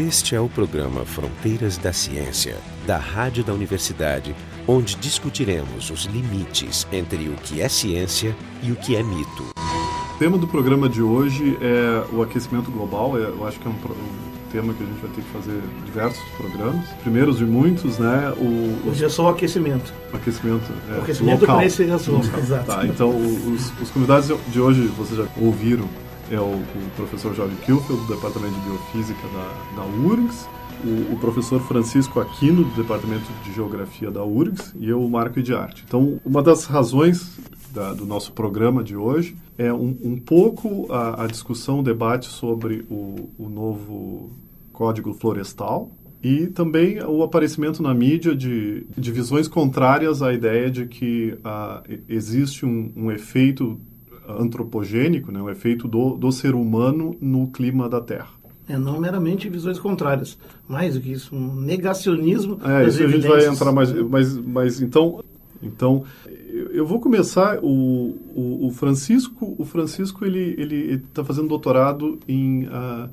Este é o programa Fronteiras da Ciência, da Rádio da Universidade, onde discutiremos os limites entre o que é ciência e o que é mito. O tema do programa de hoje é o aquecimento global. É, eu acho que é um, um tema que a gente vai ter que fazer diversos programas. Primeiros de muitos, né? O, Hoje é só o aquecimento. O aquecimento. É, o aquecimento local. para esse assunto. Exato. Tá, então, os, os convidados de hoje, vocês já ouviram é o, o professor Jorge Kilfield, do Departamento de Biofísica da, da URGS, o, o, professor Francisco Aquino, do Departamento de Geografia da URGS, e eu, Marco de Arte. Então, uma das razões da, do nosso programa de hoje é um, um pouco a, a, discussão, o debate sobre o, o novo Código Florestal, e também o aparecimento na mídia de, de visões contrárias à ideia de que uh, existe um, um, efeito antropogênico, né, o efeito do, do ser humano no clima da Terra. É, não meramente visões contrárias, mais do que isso, um negacionismo. É, isso a gente vai entrar mais, mas, mas então, então eu vou começar o, o, o Francisco, o Francisco ele ele está fazendo doutorado em uh,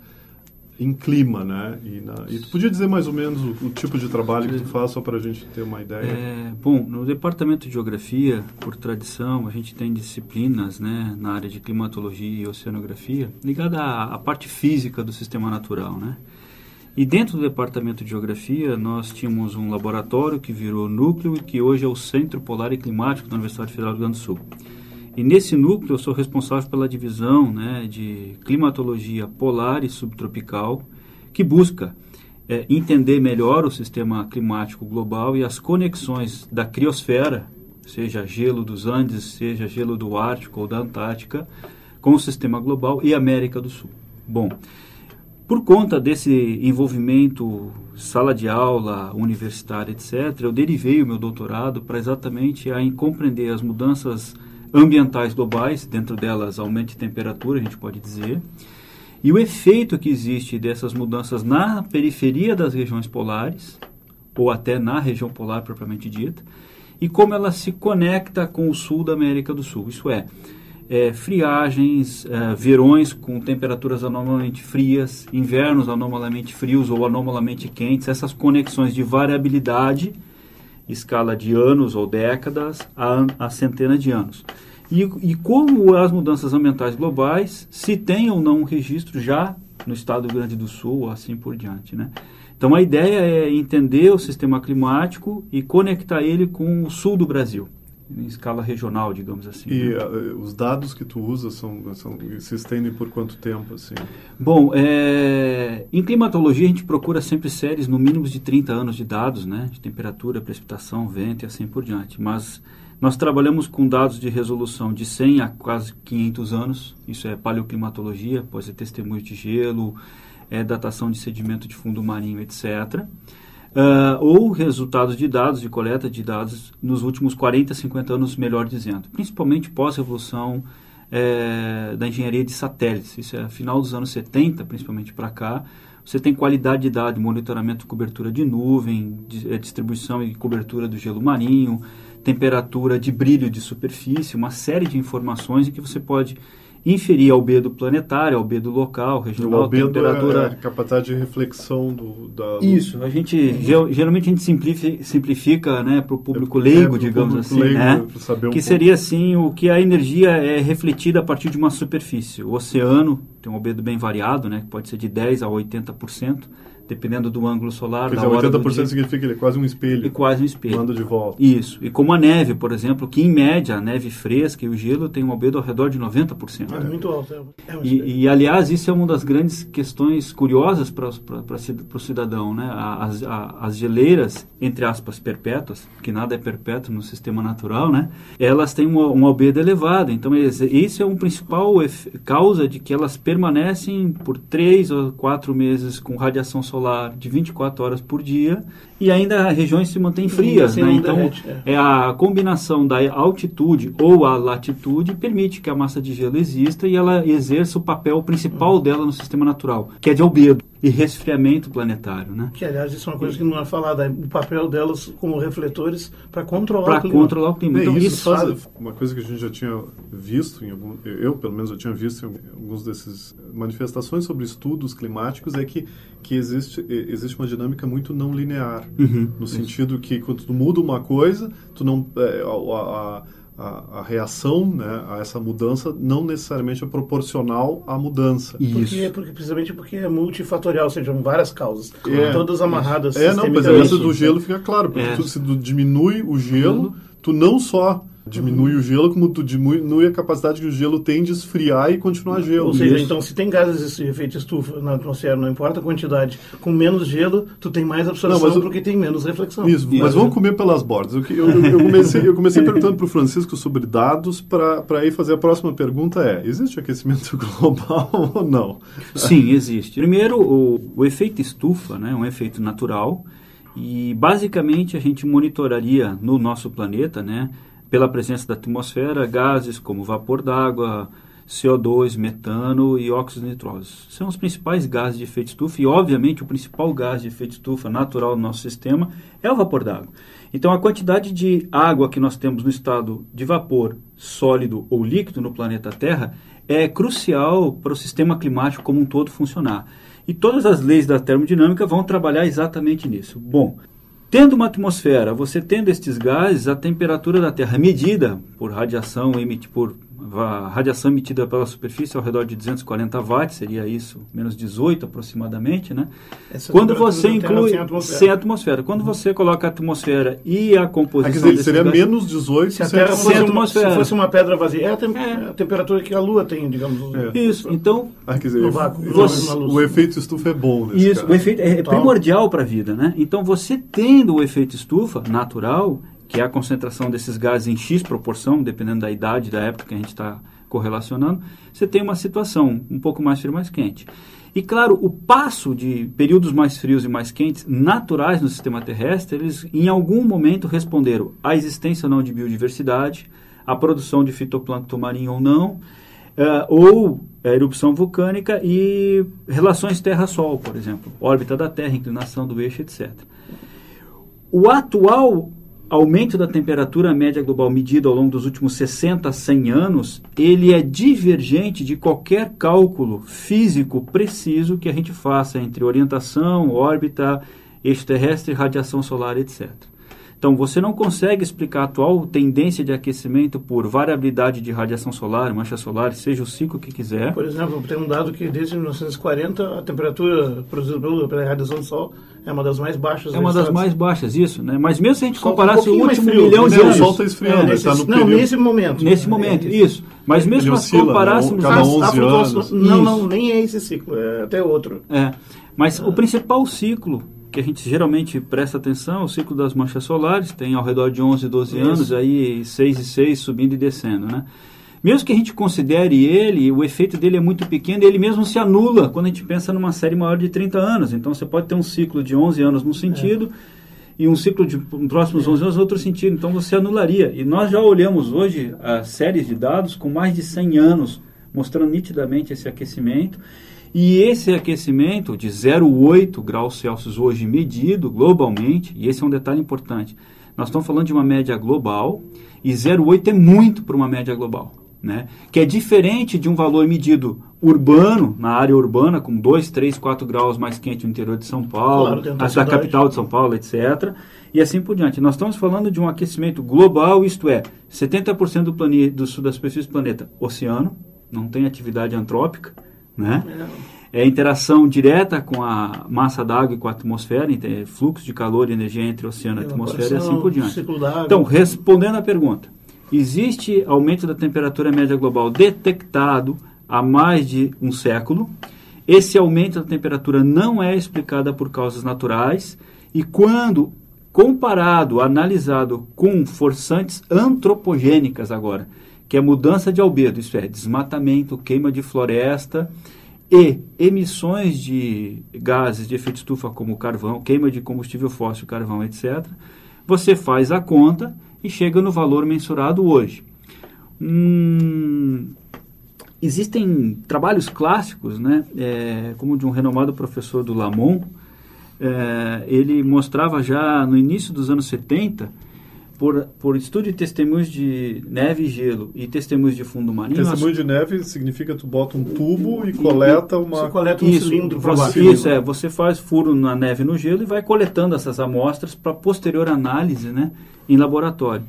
em clima, né? E, na, e, tu podia dizer mais ou menos o, o tipo de trabalho que tu faz, só para a gente ter uma ideia? É, bom, no departamento de geografia, por tradição, a gente tem disciplinas, né, na área de climatologia e oceanografia, ligada à, à parte física do sistema natural, né? E dentro do departamento de geografia, nós tínhamos um laboratório que virou núcleo e que hoje é o Centro Polar e Climático da Universidade Federal do Rio Grande do Sul. E nesse núcleo eu sou responsável pela divisão né, de climatologia polar e subtropical, que busca é, entender melhor o sistema climático global e as conexões da criosfera, seja gelo dos Andes, seja gelo do Ártico ou da Antártica, com o sistema global e América do Sul. Bom, por conta desse envolvimento, sala de aula, universitária, etc., eu derivei o meu doutorado para exatamente a compreender as mudanças ambientais globais, dentro delas aumento de temperatura, a gente pode dizer, e o efeito que existe dessas mudanças na periferia das regiões polares, ou até na região polar propriamente dita, e como ela se conecta com o sul da América do Sul. Isso é, é friagens, é, verões com temperaturas anormalmente frias, invernos anormalmente frios ou anormalmente quentes, essas conexões de variabilidade escala de anos ou décadas a, a centenas de anos. E, e, como as mudanças ambientais globais, se tem ou não um registro já no estado do Grande do Sul, assim por diante. Né? Então a ideia é entender o sistema climático e conectar ele com o sul do Brasil em escala regional, digamos assim. E né? uh, os dados que tu usa são, são, se estendem por quanto tempo? Assim? Bom, é, em climatologia a gente procura sempre séries no mínimo de 30 anos de dados, né? de temperatura, precipitação, vento e assim por diante. Mas nós trabalhamos com dados de resolução de 100 a quase 500 anos, isso é paleoclimatologia, pode ser testemunho de gelo, é, datação de sedimento de fundo marinho, etc., uh, ou resultados de dados, de coleta de dados nos últimos 40, 50 anos, melhor dizendo, principalmente pós-revolução é, da engenharia de satélites. Isso é final dos anos 70, principalmente para cá. Você tem qualidade de dados, monitoramento e cobertura de nuvem, de, é, distribuição e cobertura do gelo marinho, temperatura de brilho de superfície, uma série de informações em que você pode inferir albedo planetário, albedo local, regional, o albedo temperatura... é a capacidade de reflexão do, da... Isso, a gente, geralmente a gente simplifica, simplifica né, para o público é, leigo, é, digamos público assim, leigo, né, um que seria assim o que a energia é refletida a partir de uma superfície. O oceano tem um albedo bem variado, né, que pode ser de 10% a 80%, dependendo do ângulo solar. Quer dizer, 80% significa que ele é quase um espelho. É quase um espelho. Manda de volta. Isso. E como a neve, por exemplo, que em média a neve fresca e o gelo tem um albedo ao redor de 90%. É, muito alto. É, é um e, e, aliás, isso é uma das grandes questões curiosas para o cidadão. Né? As, as geleiras, entre aspas, perpétuas, que nada é perpétuo no sistema natural, né? elas têm um, um albedo elevado. Então, isso é um principal causa de que elas permanecem por três ou quatro meses com radiação solar solar de 24 horas por dia e ainda as regiões se mantêm frias. Né? Então, derrete, é. é. a combinação da altitude ou a latitude permite que a massa de gelo exista e ela exerça o papel principal uhum. dela no sistema natural, que é de albedo. E resfriamento planetário, né? Que, aliás, isso é uma coisa que não é falada, o papel delas como refletores para controlar Pra o clima. controlar o clima. É, Então, isso, isso faz, uma coisa que a gente já tinha visto, em algum, eu pelo menos eu tinha visto em alguns desses manifestações sobre estudos climáticos, é que, que existe, existe uma dinâmica muito não linear. Uhum, no sentido que quando tu muda uma coisa, tu não, eh, a, a, a, a reação né, a essa mudança não necessariamente é proporcional à mudança. Isso. Porque, porque, precisamente porque é multifatorial, ou seja, são várias causas, É. todas amarradas É, não, mas essa do gelo fica claro, porque É. tu, se tu diminui o gelo, tu não só diminui o gelo, como tu diminui a capacidade que o gelo tem de esfriar e continuar gelo. Ou seja, Isso. então, se tem gases de efeito estufa na atmosfera, não importa a quantidade, com menos gelo, tu tem mais absorção Não, mas o- porque tem menos reflexão. Isso, Isso. mas vamos comer pelas bordas. Eu, eu, eu- eu comecei, eu comecei perguntando para o Francisco sobre dados, para aí fazer a próxima pergunta é, existe aquecimento global ou não? Sim, existe. Primeiro, o, o efeito estufa né, é um efeito natural e basicamente a gente monitoraria no nosso planeta, né, pela presença da atmosfera, gases como vapor d'água, CO2, metano e óxidos nitrosos. São os principais gases de efeito estufa e, obviamente, o principal gás de efeito estufa natural do nosso sistema é o vapor d'água. Então, a quantidade de água que nós temos no estado de vapor, sólido ou líquido no planeta Terra é crucial para o sistema climático como um todo funcionar. E todas as leis da termodinâmica vão trabalhar exatamente nisso. Bom, tendo uma atmosfera, você tendo estes gases, a temperatura da Terra medida por radiação emite por a radiação emitida pela superfície ao redor de 240 watts, seria isso, menos 18 aproximadamente, né? Essa Quando você inclui sem atmosfera. sem atmosfera. Quando você coloca a atmosfera e a Ah, composição quer dizer, seria menos 18 Se a Terra Sem fosse uma, atmosfera. se fosse uma pedra vazia, é a, tem- É. a temperatura que a Lua tem, digamos. É. Isso, então Ah, dizer, No vácuo, o- você- o, efeito estufa é bom nesse Isso, caso. o efeito é, é primordial para a vida, né? Então você tendo o efeito estufa natural, que é a concentração desses gases em X proporção, dependendo da idade, da época que a gente está correlacionando, você tem uma situação um pouco mais fria e mais quente. E claro, o passo de períodos mais frios e mais quentes naturais no sistema terrestre, eles em algum momento responderam à existência ou não de biodiversidade, à produção de fitoplâncton marinho ou não, eh, ou a erupção vulcânica e relações Terra-Sol, por exemplo, órbita da Terra, inclinação do eixo, etc. O atual aumento da temperatura média global medida ao longo dos últimos 60 a 100 anos, ele é divergente de qualquer cálculo físico preciso que a gente faça entre orientação, órbita, eixo terrestre, radiação solar, etc. Então, você não consegue explicar a atual tendência de aquecimento por variabilidade de radiação solar, mancha solar, seja o ciclo que quiser. Por exemplo, tem um dado que desde 1940 a temperatura produzida pela, radiação do Sol é uma das mais baixas. É uma das mais baixas, isso, né? Mas mesmo se a gente Só um comparasse o último frio. milhão de o anos... Sol está esfriando, É, Nesse, está no não, período... nesse momento. Nesse momento, É, isso. Mas mesmo se oscila, né? comparássemos... Cada A- a 11 flutuação- anos. Não, não, nem é esse ciclo, é até outro. É, mas o principal ciclo que a gente geralmente presta atenção é o ciclo das manchas solares, tem ao redor de 11, 12 Isso. anos, aí 6 e 6 subindo e descendo, né? Mesmo que a gente considere ele, o efeito dele é muito pequeno, ele mesmo se anula quando a gente pensa numa série maior de 30 anos. Então você pode ter um ciclo de 11 anos num sentido e um ciclo de próximos 11 anos no outro sentido. Então você anularia. E nós já olhamos hoje as séries de dados com mais de 100 anos, mostrando nitidamente esse aquecimento. E esse aquecimento de 0,8 graus Celsius hoje medido globalmente, e esse é um detalhe importante, nós estamos falando de uma média global, e 0,8 é muito para uma média global. Né? Que é diferente de um valor medido urbano, na área urbana, com 2, 3, 4 graus mais quente no interior de São Paulo, Claro, da da cidade. capital de São Paulo, etc. E assim por diante. Nós estamos falando de um aquecimento global, isto é, 70% do, plane... do sul da superfície do planeta, oceano, não tem atividade antrópica, né? É interação direta com a massa d'água e com a atmosfera, é fluxo de calor e energia entre o oceano e a atmosfera e assim por diante. Então, respondendo à pergunta, existe aumento da temperatura média global detectado há mais de um século. Esse aumento da temperatura não é explicado por causas naturais e quando comparado, analisado com forçantes antropogênicas agora, que é mudança de albedo, isso é, desmatamento, queima de floresta e emissões de gases de efeito estufa como carvão, queima de combustível fóssil, carvão, etc. Você faz a conta e chega no valor mensurado hoje. Hum, existem trabalhos clássicos, né, é, como de um renomado professor do Lamont, é, ele mostrava já no início dos anos 70, por, por estudo de testemunhos de neve e gelo e testemunhos de fundo marinho. Testemunho de neve significa que tu bota um tubo e, e coleta uma. Você coleta um isso, cilindro para baixo. Isso, é. Você faz furo na neve e no gelo e vai coletando essas amostras para posterior análise né, em laboratório.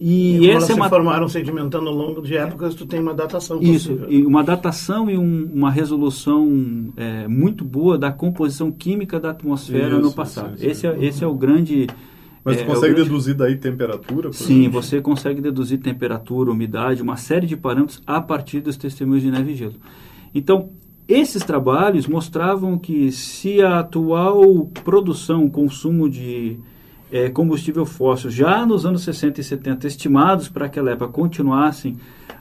E, e essa é se uma... formaram sedimentando ao longo de épocas, tu tem uma datação Isso, possível. e uma datação e um, uma resolução é, muito boa da composição química da atmosfera isso, no passado. Isso, esse, é, esse é o grande... Mas é, consegue é grande... deduzir daí temperatura? Sim, exemplo? você consegue deduzir temperatura, umidade, uma série de parâmetros a partir dos testemunhos de neve e gelo. Então, esses trabalhos mostravam que se a atual produção, consumo de é, combustível fóssil já nos anos 60 e 70, estimados para aquela época continuassem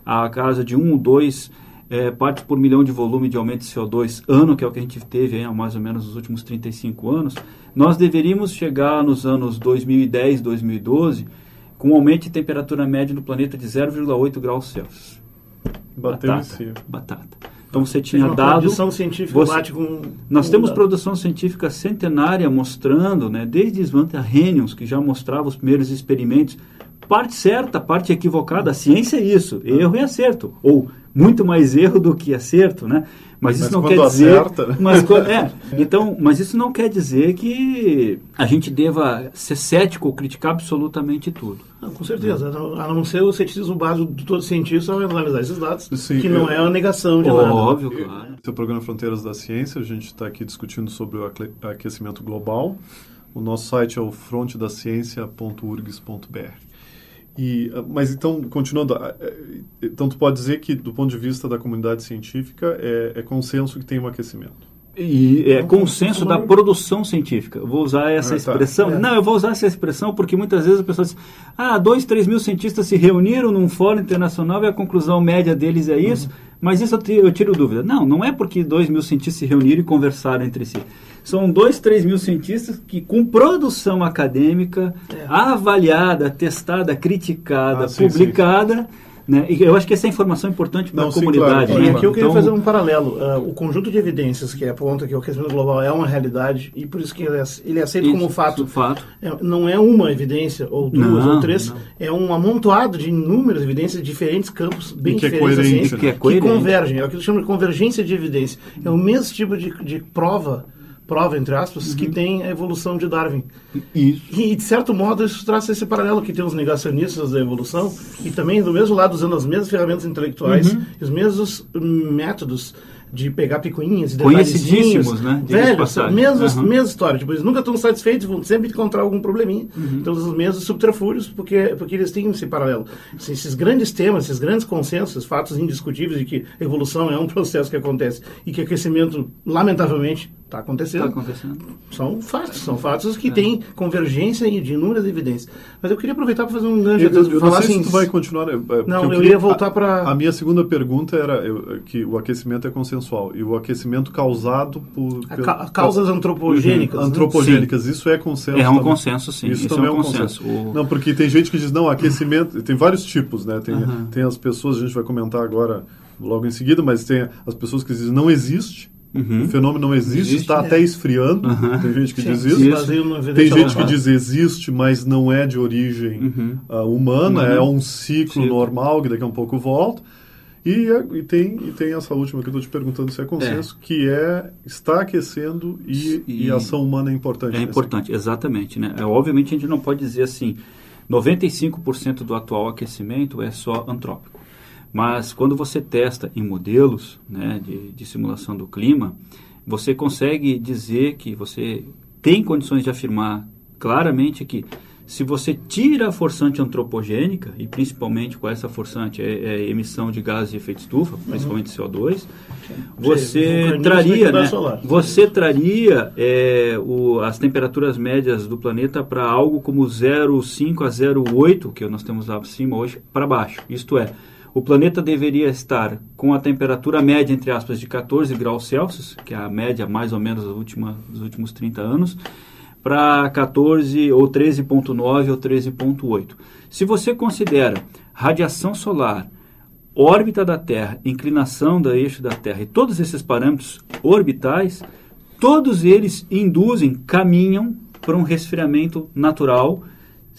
a casa de 1 ou 2 é, partes por milhão de volume de aumento de CO2 ano, que é o que a gente teve há mais ou menos nos últimos 35 anos, nós deveríamos chegar nos anos 2010, 2012 com um aumento de temperatura média no planeta de 0,8 graus Celsius. Bateu batata, em si. Batata. Então você tinha dado. Produção científica você, bate com. Nós temos produção científica centenária mostrando, né, desde Svante Arrhenius, que já mostrava os primeiros experimentos, parte certa, parte equivocada. A ciência é isso, erro e acerto. Ou muito mais erro do que acerto, né? Mas, mas isso não quer dizer. Acerta, né? mas, é, então, mas isso não quer dizer que a gente deva ser cético ou criticar absolutamente tudo. Não, com certeza. A não ser o ceticismo básico de todo cientista ao analisar esses dados, Sim, que não é a negação de nada. Óbvio, claro. Esse é o programa Fronteiras da Ciência. A gente está aqui discutindo sobre o aquecimento global. O nosso site é o frontedaciencia.urgs.br. E, ah, mas então, continuando, ah, eh, então tu pode dizer que do ponto de vista da comunidade científica é, é consenso que tem um aquecimento. E é consenso da produção científica. Eu vou usar essa ah, tá. expressão. É. Não, eu vou usar essa expressão porque muitas vezes a pessoa diz: ah, dois, três mil cientistas se reuniram num fórum internacional e a conclusão média deles é isso. Uhum. Mas isso eu tiro dúvida. Não, não é porque dois mil cientistas se reuniram e conversaram entre si. São dois, três mil cientistas que, com produção acadêmica, é. avaliada, testada, criticada, ah, sim, publicada. Sim né? E eu acho que essa é informação é importante para a comunidade. Claro. Né? E aqui eu queria então... fazer um paralelo. Uh, o conjunto de evidências que aponta que o aquecimento global é uma realidade e por isso que ele é, ele é aceito isso, como fato. fato. É, não é uma evidência, ou duas, não, ou três. Não. É um amontoado de inúmeras evidências de diferentes campos bem que é diferentes. É coerente, assim, né? que, é coerente. que convergem. É o que chama de convergência de evidência. É o mesmo tipo de, de prova prova, entre aspas, uhum. que tem a evolução de Darwin. Isso. E, de certo modo, isso traz esse paralelo que tem os negacionistas da evolução e também, do mesmo lado, usando as mesmas ferramentas intelectuais, uhum. os mesmos métodos de pegar picuinhas e Conhecidíssimos, né? Velhos, mesma, uhum. mesma história. Tipo, eles nunca estão satisfeitos, vão sempre encontrar algum probleminha. Uhum. Então, os mesmos subterfúgios, porque, porque eles têm esse paralelo. Esses grandes temas, esses grandes consensos, fatos indiscutíveis de que evolução é um processo que acontece e que aquecimento, lamentavelmente, Está acontecendo. Tá acontecendo. São fatos, são fatos que é. têm convergência de inúmeras evidências. Mas eu queria aproveitar para fazer um gancho. Eu, eu, eu falar não sei assim, se tu vai continuar. É, não, eu, eu ia voltar para. A minha segunda pergunta era eu, que o aquecimento é consensual e o aquecimento causado por ca causas antropogênicas. Uhum, antropogênicas, sim. isso é consenso. É um também. consenso, sim. Isso, isso também é um consenso. consenso. O... Não, porque tem gente que diz não, aquecimento tem vários tipos, né? Tem, uhum. tem as pessoas a gente vai comentar agora logo em seguida, mas tem as pessoas que dizem não existe Uhum. O fenômeno não existe, está é. até esfriando. Uhum. Tem gente que Sim, diz isso. isso. Tem gente que diz existe, mas não é de origem uhum. uh, humana, é um ciclo Sim. normal que daqui a um pouco volta. E, e, tem, e tem essa última que eu estou te perguntando se é consenso, é. que é está aquecendo e, e, e, a ação humana é importante. É importante, exatamente. Né? É, obviamente a gente não pode dizer assim, 95% do atual aquecimento é só antrópico. Mas quando você testa em modelos né, de, de simulação do clima, você consegue dizer que você tem condições de afirmar claramente que se você tira a forçante antropogênica, e principalmente com essa forçante é, é emissão de gases de efeito estufa, uhum. principalmente CO2, você traria, né, você traria é, o, as temperaturas médias do planeta para algo como 0,5 a 0,8, que nós temos lá acima hoje, para baixo. Isto é, o planeta deveria estar com a temperatura média, entre aspas, de 14 graus Celsius, que é a média mais ou menos dos últimos, dos últimos 30 anos, para 14 ou 13,9 ou 13,8. Se você considera radiação solar, órbita da Terra, inclinação do eixo da Terra e todos esses parâmetros orbitais, todos eles induzem, caminham para um resfriamento natural,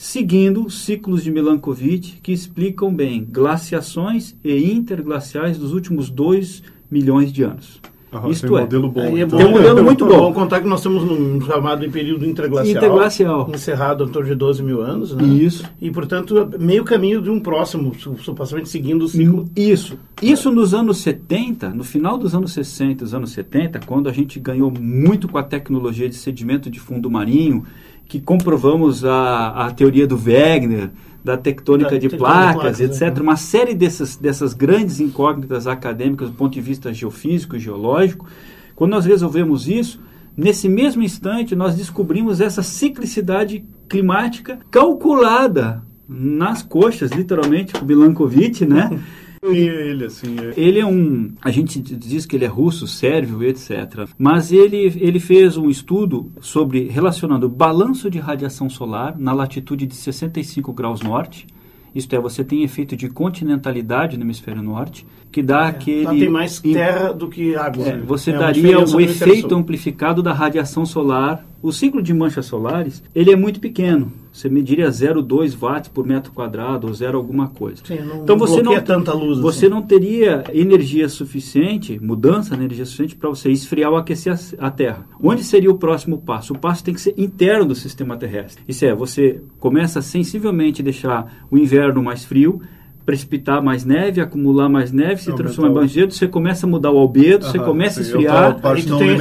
seguindo ciclos de Milankovitch que explicam bem glaciações e interglaciais dos últimos 2 milhões de anos. Aham, Isto tem um é. modelo bom. É então. um modelo muito bom. Vamos contar que nós estamos num chamado período interglacial. Interglacial. Encerrado em torno de 12 mil anos. Né? Isso. E, portanto, meio caminho de um próximo, su- supostamente seguindo o ciclo. Isso. Isso nos anos 70, no final dos anos 60, dos anos 70, quando a gente ganhou muito com a tecnologia de sedimento de fundo marinho, que comprovamos a, a teoria do Wegener, da tectônica, Da de, tectônica de placas, placas, etc. né? Uma série dessas, dessas grandes incógnitas acadêmicas do ponto de vista geofísico e geológico. Quando nós resolvemos isso, nesse mesmo instante nós descobrimos essa ciclicidade climática calculada nas coxas, literalmente, com Milankovitch, né? Ele, assim, é- Ele é um. A gente diz que ele é russo, sérvio, etc. Mas ele, ele fez um estudo sobre relacionando o balanço de radiação solar na latitude de 65 graus norte. Isto é, você tem efeito de continentalidade no hemisfério norte, que dá aquele. Lá tem mais terra do que água. é, você É daria o efeito amplificado da radiação solar. O ciclo de manchas solares, ele é muito pequeno. Você mediria 0,2 watts por metro quadrado ou 0 alguma coisa. Sim, não então você não tanta luz. você assim. não teria energia suficiente, mudança de energia suficiente para você esfriar ou aquecer a, a Terra. Onde seria o próximo passo? O passo tem que ser interno do sistema terrestre. Isso é, você começa a sensivelmente deixar o inverno mais frio, precipitar mais neve, acumular mais neve, se transformar em o- mais gelo, você começa a mudar o albedo, você começa a esfriar. tu não tem.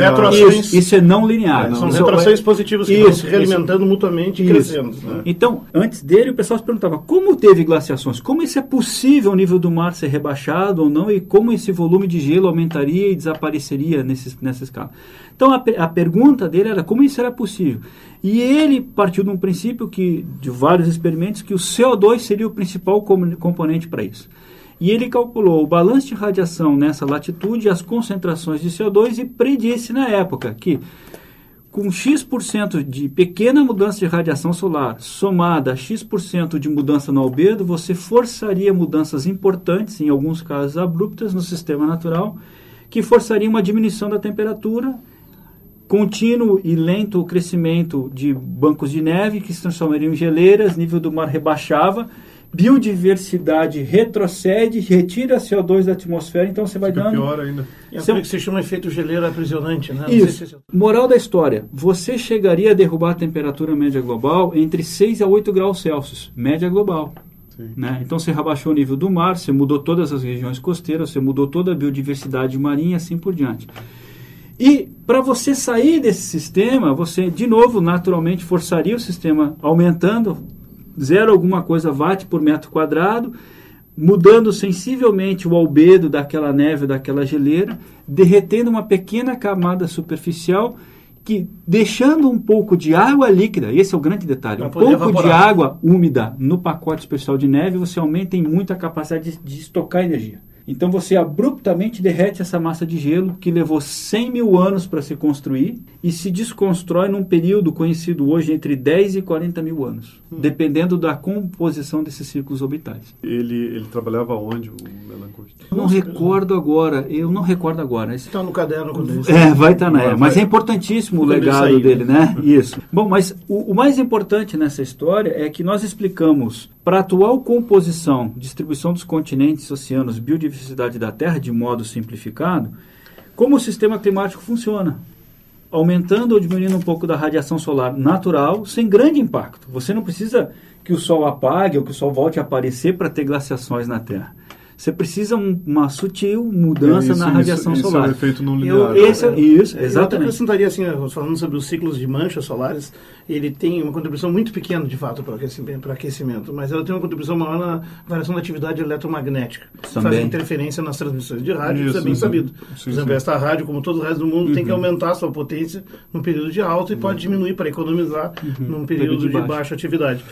Isso, isso é não linear. É, não. São Isso retrações é- positivas que Isso, vão se isso. realimentando mutuamente e Isso. crescendo. né? Então, antes dele, o pessoal se perguntava como teve glaciações, como isso é possível o nível do mar ser rebaixado ou não, e como esse volume de gelo aumentaria e desapareceria nesse, nessa escala. Então, a, a pergunta dele era como isso era possível. E ele partiu de um princípio que, de vários experimentos, que o CO2 seria o principal com- componente para isso. E ele calculou o balanço de radiação nessa latitude, as concentrações de CO2 e predisse na época que com X% de pequena mudança de radiação solar somada a X% de mudança no albedo, você forçaria mudanças importantes, em alguns casos abruptas, no sistema natural, que forçaria uma diminuição da temperatura, contínuo e lento crescimento de bancos de neve que se transformariam em geleiras, nível do mar rebaixava, biodiversidade retrocede, retira CO2 da atmosfera, então você vai Fica dando pior ainda. É aquilo que se chama efeito geleira aprisionante. Né? Não sei isso. se- Moral da história: você chegaria a derrubar a temperatura média global entre 6 a 8 graus Celsius, média global. Né? Então você rebaixou o nível do mar, você mudou todas as regiões costeiras, você mudou toda a biodiversidade marinha e assim por diante. E para você sair desse sistema, você de novo naturalmente forçaria o sistema aumentando zero alguma coisa watt por metro quadrado, mudando sensivelmente o albedo daquela neve, daquela geleira, derretendo uma pequena camada superficial que deixando um pouco de água líquida, esse é o grande detalhe, um pouco de evaporar. água úmida no pacote especial de neve, você aumenta em muito a capacidade de, de estocar energia. Então você abruptamente derrete essa massa de gelo que levou 100 mil anos para se construir e se desconstrói num período conhecido hoje entre 10 e 40 mil anos, dependendo da composição desses círculos orbitais. Ele, ele trabalhava onde, o Melancholy? Eu não recordo agora, eu não recordo agora. Está no caderno quando eles- É, vai estar na Vai, é, mas vai. é importantíssimo o legado sair, dele, né? Isso. Bom, mas o, o mais importante nessa história é que nós explicamos para a atual composição, distribuição dos continentes, oceanos, biodiversidade da Terra, de modo simplificado, como o sistema climático funciona. Aumentando ou diminuindo um pouco da radiação solar natural, sem grande impacto. Você não precisa que o Sol apague ou que o Sol volte a aparecer para ter glaciações na Terra. Você precisa um- uma sutil mudança É, isso- na radiação isso, solar. Isso é um efeito não Eu- linear. esse é- né? isso, Eu exatamente. acrescentaria assim, eu falando sobre os ciclos de manchas solares, ele tem uma contribuição muito pequena, de fato, para o aquecimento, aquecimento, mas ela tem uma contribuição maior na variação da atividade eletromagnética, que faz Também. interferência nas transmissões de rádio, isso, Isso, é bem isso. sabido. Sim, Por exemplo, sim. esta rádio, como todos os rádios do mundo, tem que aumentar a sua potência num período de alta e pode diminuir para economizar num período Período de de, baixa atividade.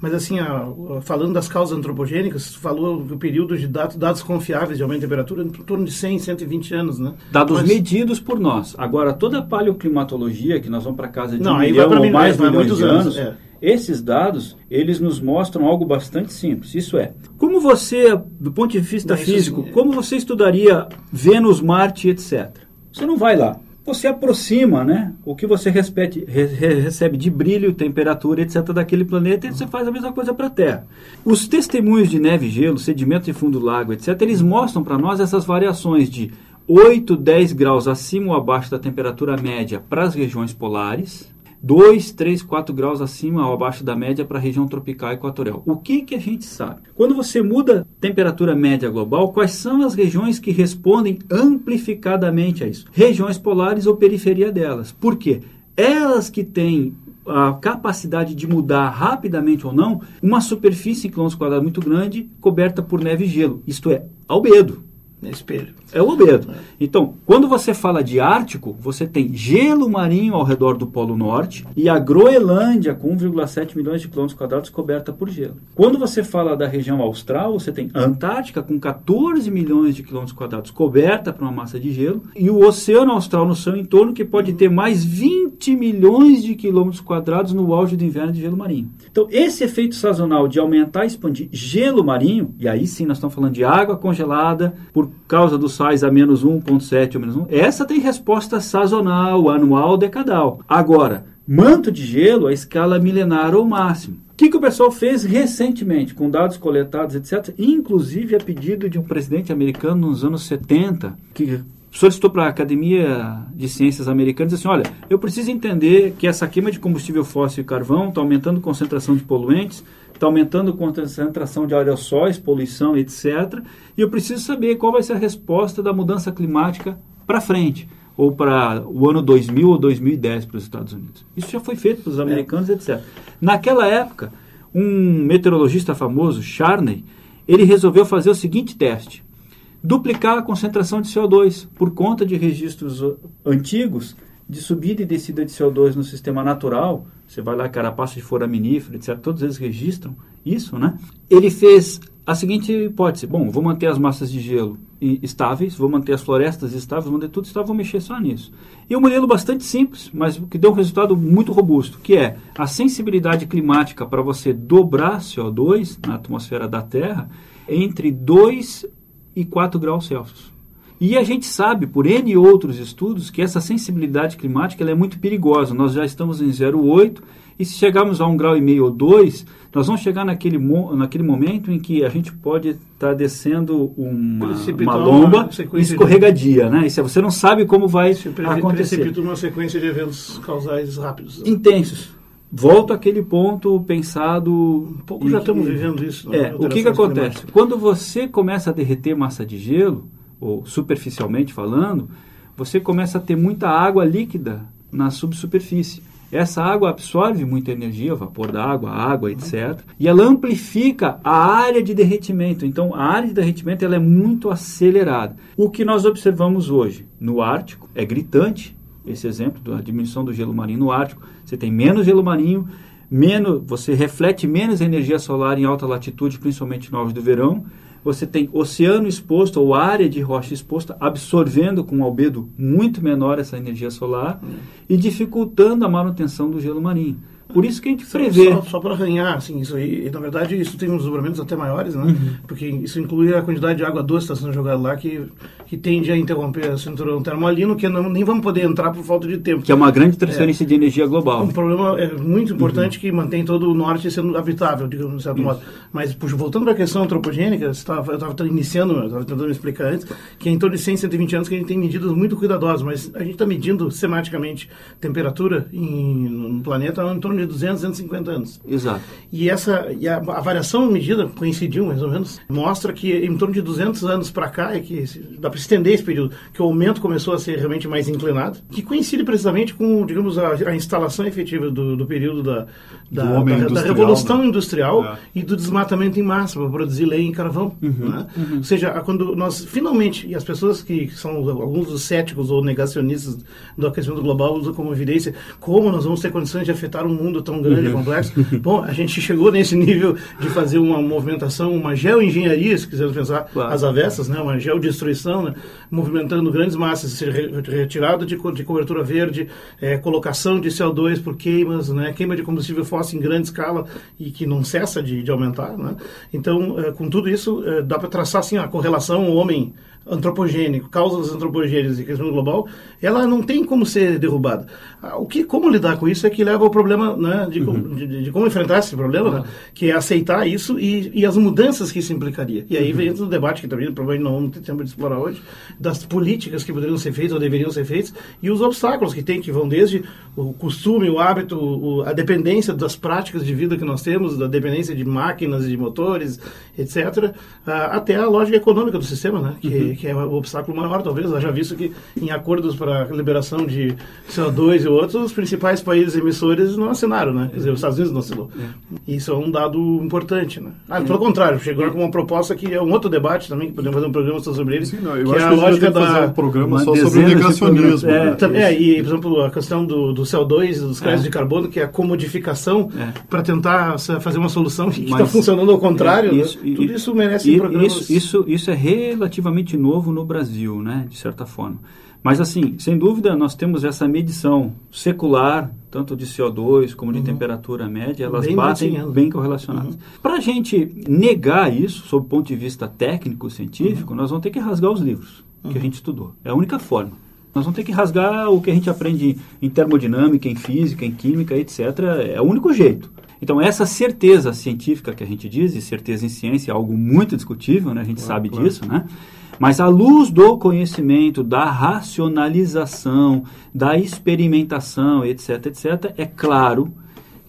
Mas assim, a- a- falando das causas antropogênicas, falou do período de dados, dados confiáveis de aumento de temperatura em torno de 100, 120 anos, né? Dados Mas- medidos por nós. Agora, toda a paleoclimatologia, que nós vamos para casa de Não, um aí milhão ou mil- mais vai milhões muitos de anos, anos, é. Esses dados, eles nos mostram algo bastante simples. Isso é, como você, do ponto de vista físico, sim. como você estudaria Vênus, Marte, etc. Você não vai lá. Você aproxima, né, o que você recebe, recebe de brilho, temperatura, etc, daquele planeta e você faz a mesma coisa para a Terra. Os testemunhos de neve, gelo, sedimento de fundo do lago, etc, eles mostram para nós essas variações de 8, 10 graus acima ou abaixo da temperatura média para as regiões polares, 2, 3, 4 graus acima ou abaixo da média para a região tropical equatorial. O que, que a gente sabe? Quando você muda a temperatura média global, quais são as regiões que respondem amplificadamente a isso? Regiões polares ou periferia delas. Por quê? Elas que têm a capacidade de mudar rapidamente ou não uma superfície em quilômetros quadrados muito grande coberta por neve e gelo. Isto é, albedo. É espelho. É o albedo. É. Então, quando você fala de Ártico, você tem gelo marinho ao redor do Polo Norte e a Groenlândia com 1,7 milhões de quilômetros quadrados coberta por gelo. Quando você fala da região austral, você tem Antártica com 14 milhões de quilômetros quadrados coberta por uma massa de gelo e o Oceano Austral no seu entorno que pode ter mais 20 milhões de quilômetros quadrados no auge do inverno de gelo marinho. Então, esse efeito sazonal de aumentar e expandir gelo marinho, e aí sim nós estamos falando de água congelada por causa dos sais a menos 1,7 ou menos 1, essa tem resposta sazonal, anual, decadal. Agora, manto de gelo, a escala milenar ou máximo. O que, que o pessoal fez recentemente, com dados coletados, etc., inclusive a pedido de um presidente americano nos anos 70, que solicitou para a Academia de Ciências Americanas assim, olha, eu preciso entender que essa queima de combustível fóssil e carvão está aumentando a concentração de poluentes, está aumentando a concentração de aerossóis, poluição, etc. E eu preciso saber qual vai ser a resposta da mudança climática para frente, ou para o ano 2000 ou 2010 para os Estados Unidos. Isso já foi feito pelos americanos, é. etc. Naquela época, um meteorologista famoso, Charney, ele resolveu fazer o seguinte teste: duplicar a concentração de CO2 por conta de registros antigos de subida e descida de CO2 no sistema natural, você vai lá, carapaça de foraminífero, etc., todos eles registram isso, né? Ele fez a seguinte hipótese: bom, vou manter as massas de gelo estáveis, vou manter as florestas estáveis, vou manter tudo estável, vou mexer só nisso. E um modelo bastante simples, mas que deu um resultado muito robusto, que é a sensibilidade climática para você dobrar CO2 na atmosfera da Terra entre 2 e 4 graus Celsius. E a gente sabe, por N outros estudos, que essa sensibilidade climática é muito perigosa. Nós já estamos em 0,8 e se chegarmos a um grau e meio ou dois, nós vamos chegar naquele, naquele momento em que a gente pode estar tá descendo uma, uma lomba escorregadia, né? Isso, você não sabe como vai se acontecer. Precipita uma sequência de eventos causais rápidos. Intensos. Volto àquele ponto pensado. Um pouco já estamos vivendo isso. É, o que, que acontece? Quando você começa a derreter massa de gelo, ou superficialmente falando, você começa a ter muita água líquida na subsuperfície. Essa água absorve muita energia, vapor da água, água, etc. E ela amplifica a área de derretimento. Então, a área de derretimento ela é muito acelerada. O que nós observamos hoje no Ártico é gritante. Esse exemplo da diminuição do gelo marinho no Ártico. Você tem menos gelo marinho, menos, você reflete menos energia solar em alta latitude, principalmente no auge do verão você tem oceano exposto ou área de rocha exposta absorvendo com um albedo muito menor essa energia solar e dificultando a manutenção do gelo marinho. Por isso que a gente prevê. Só, só para arranhar, assim, isso aí, na verdade, isso tem uns desdobramentos até maiores, né? Uhum. Porque isso inclui a quantidade de água doce que está sendo jogada lá, que, que tende a interromper o cinturão termoalino, que não, nem vamos poder entrar por falta de tempo. Que é uma grande transferência é, de energia global. Um problema é muito importante uhum. que mantém todo o norte sendo habitável, digamos, de certo isso. modo. Mas, puxa, voltando para a questão antropogênica, tava, eu estava iniciando, eu estava tentando explicar antes, que é em torno de 100, 120 anos que a gente tem medidas muito cuidadosas, mas a gente está medindo sematicamente temperatura em, no planeta em torno de 200, 250 50 anos. Exato. E essa e a, a variação medida coincidiu mais ou menos, mostra que em torno de 200 anos para cá é que dá para estender esse período, que o aumento começou a ser realmente mais inclinado, que coincide precisamente com, digamos, a, a instalação efetiva do, do período da, da, da, da revolução né? industrial é. e do desmatamento em massa para produzir lenha em carvão. Uhum, né? uhum. Ou seja, quando nós finalmente, e as pessoas que são alguns dos céticos ou negacionistas do aquecimento global usam como evidência como nós vamos ter condições de afetar um mundo tão grande e uhum. complexo. Bom, a gente chegou nesse nível de fazer uma movimentação, uma geoengenharia, se quisermos pensar claro. as avessas, né? uma geodestruição, né? movimentando grandes massas, ser retirado de, de cobertura verde, é, colocação de CO2 por queimas, né? queima de combustível fóssil em grande escala e que não cessa de, de aumentar. Né? Então, é, com tudo isso, é, dá para traçar assim, a correlação homem antropogênico, causas antropogênicas e questão global, ela não tem como ser derrubada. Ah, o que, como lidar com isso é que leva ao problema né, de, uhum. de, de, como enfrentar esse problema, uhum. né, que é aceitar isso e, e, as mudanças que isso implicaria. E aí uhum. vem o debate que também provavelmente não vamos ter tempo de explorar hoje, das políticas que poderiam ser feitas ou deveriam ser feitas e os obstáculos que tem, que vão desde o costume, o hábito, o, a dependência das práticas de vida que nós temos, da dependência de máquinas, e de motores, etc., ah, até a lógica econômica do sistema, né, que, uhum que é o obstáculo maior, talvez. Já visto que em acordos para liberação de CO2 e outros, os principais países emissores não assinaram, né? Quer dizer, os Estados Unidos não assinou. É. Isso é um dado importante, né? Ah, pelo contrário, chegou com uma proposta que é um outro debate também, que podemos fazer um programa sobre ele. Sim, não, eu que é acho é a que lógica da... fazer um programa só sobre o negacionismo. É, né? é, e, por exemplo, a questão do, do CO2, dos créditos é. de carbono, que é a comodificação é. para tentar fazer uma solução que está funcionando ao contrário. Né? Isso, né? Tudo isso merece e, programas... Isso, isso, isso é relativamente novo novo no Brasil, né, de certa forma. Mas, assim, sem dúvida, nós temos essa medição secular, tanto de CO2 como de uhum. temperatura média, elas bem batem bem correlacionadas. Uhum. Para a gente negar isso, sob o ponto de vista técnico, científico, uhum. nós vamos ter que rasgar os livros que a uhum. gente estudou. É a única forma. Nós vamos ter que rasgar o que a gente aprende em termodinâmica, em física, em química, etc. É o único jeito. Então, essa certeza científica que a gente diz, e certeza em ciência é algo muito discutível, né? a gente claro, sabe claro. disso, né? Mas à luz do conhecimento, da racionalização, da experimentação, etc., etc., é claro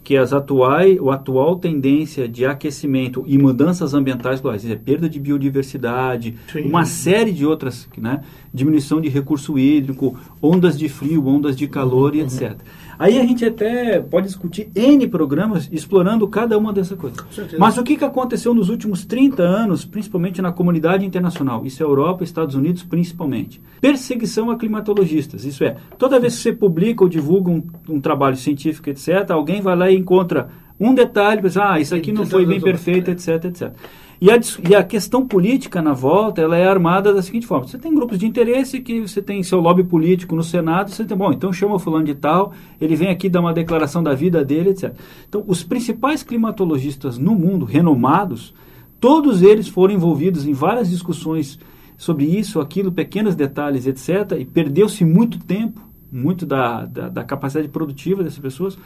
que as atuais, a atual tendência de aquecimento e mudanças ambientais globais, é perda de biodiversidade, Sim. uma série de outras, né, diminuição de recurso hídrico, ondas de frio, ondas de calor uhum. e etc. Aí a gente até pode discutir N programas explorando cada uma dessas coisas. Mas o que, que aconteceu nos últimos 30 anos, principalmente na comunidade internacional? Isso é Europa, Estados Unidos principalmente. Perseguição a climatologistas. Isso é, toda vez que você publica ou divulga um, um trabalho científico, etc., alguém vai lá e encontra um detalhe, pensa, ah, isso aqui não foi bem perfeito, etc, etc. E a, e a questão política na volta, ela é armada da seguinte forma. Você tem grupos de interesse que você tem seu lobby político no Senado, você tem, bom, então chama fulano de tal, ele vem aqui dar uma declaração da vida dele, etc. Então, os principais climatologistas no mundo, renomados, todos eles foram envolvidos em várias discussões sobre isso, aquilo, pequenos detalhes, etc. E perdeu-se muito tempo, muito da, da, da capacidade produtiva dessas pessoas,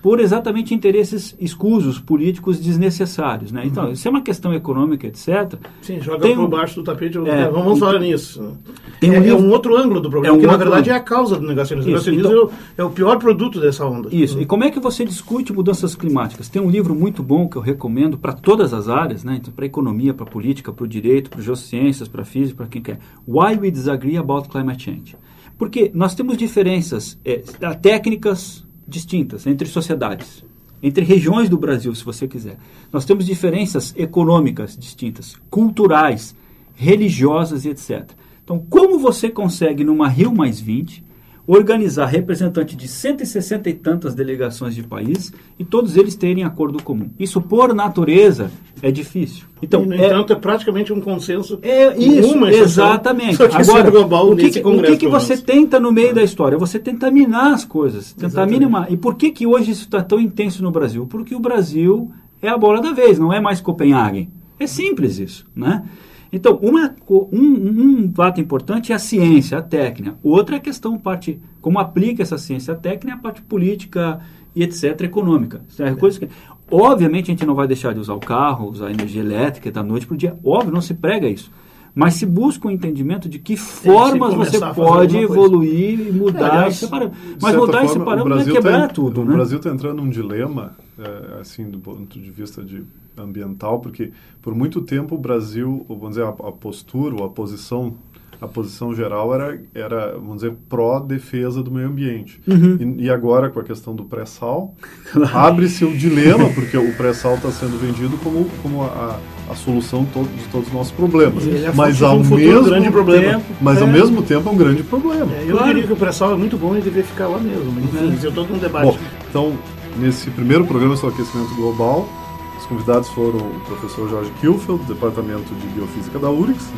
por exatamente interesses escusos, políticos desnecessários. Né? Então, uhum. isso é uma questão econômica, etc. Sim, joga tem por um, baixo do tapete. É, vamos então, falar nisso. Tem é, um, é, um, outro ângulo do problema, é um que na verdade é a causa do negacionismo. Isso, o negacionismo então, é, o, pior produto dessa onda. Isso. Uhum. E como é que você discute mudanças climáticas? Tem um livro muito bom que eu recomendo para todas as áreas, né? então, para economia, para política, para o direito, para geociências, para física, para quem quer. Why We Disagree About Climate Change. Porque nós temos diferenças é, técnicas, distintas entre sociedades, entre regiões do Brasil, se você quiser. Nós temos diferenças econômicas distintas, culturais, religiosas e etc. Então, como você consegue numa Rio mais 20 organizar representante de 160 e tantas delegações de país e todos eles terem acordo comum. Isso, por natureza, é difícil. Então, e, no é, entanto, é praticamente um consenso. É isso, uma exatamente. Agora, global o que, que, o que, que você tenta no meio da história? Você tenta minar as coisas, tentar exatamente. minimar. E por que, que hoje isso está tão intenso no Brasil? Porque o Brasil é a bola da vez, não é mais Copenhague. É simples isso, né? Então, uma, um, um fato importante é a ciência, a técnica. Outra é a questão, parte, como aplica essa ciência técnica, a parte política e etc., econômica. É coisa que, obviamente, a gente não vai deixar de usar o carro, usar a energia elétrica da noite para o dia. Óbvio, não se prega isso. Mas se busca o um entendimento de que formas você pode evoluir e mudar esse parâmetro. Mas mudar forma, esse parâmetro é quebrar tá, tudo. O né? Brasil está entrando num dilema, é, assim, do ponto de vista de ambiental, porque por muito tempo o Brasil, vamos dizer, a, a postura ou a posição a posição geral era, era vamos dizer, pró-defesa do meio ambiente. Uhum. E, e, agora, com a questão do pré-sal, abre-se o dilema, porque o pré-sal está sendo vendido como, como a, a solução to de todos os nossos problemas. É mas ao um mesmo grande problema. Tempo, mas é. ao mesmo tempo é um grande problema. É, eu claro. diria que o pré-sal é muito bom e deveria ficar lá mesmo. Enfim, é. eu estou com um debate. Bom, então, Nesse primeiro programa sobre aquecimento global, os convidados foram o professor Jorge Kilfeld, do Departamento de Biofísica da URGS,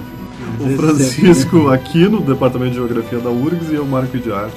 o Francisco Aquino, do Departamento de Geografia da URGS, e eu, Marco de Arte,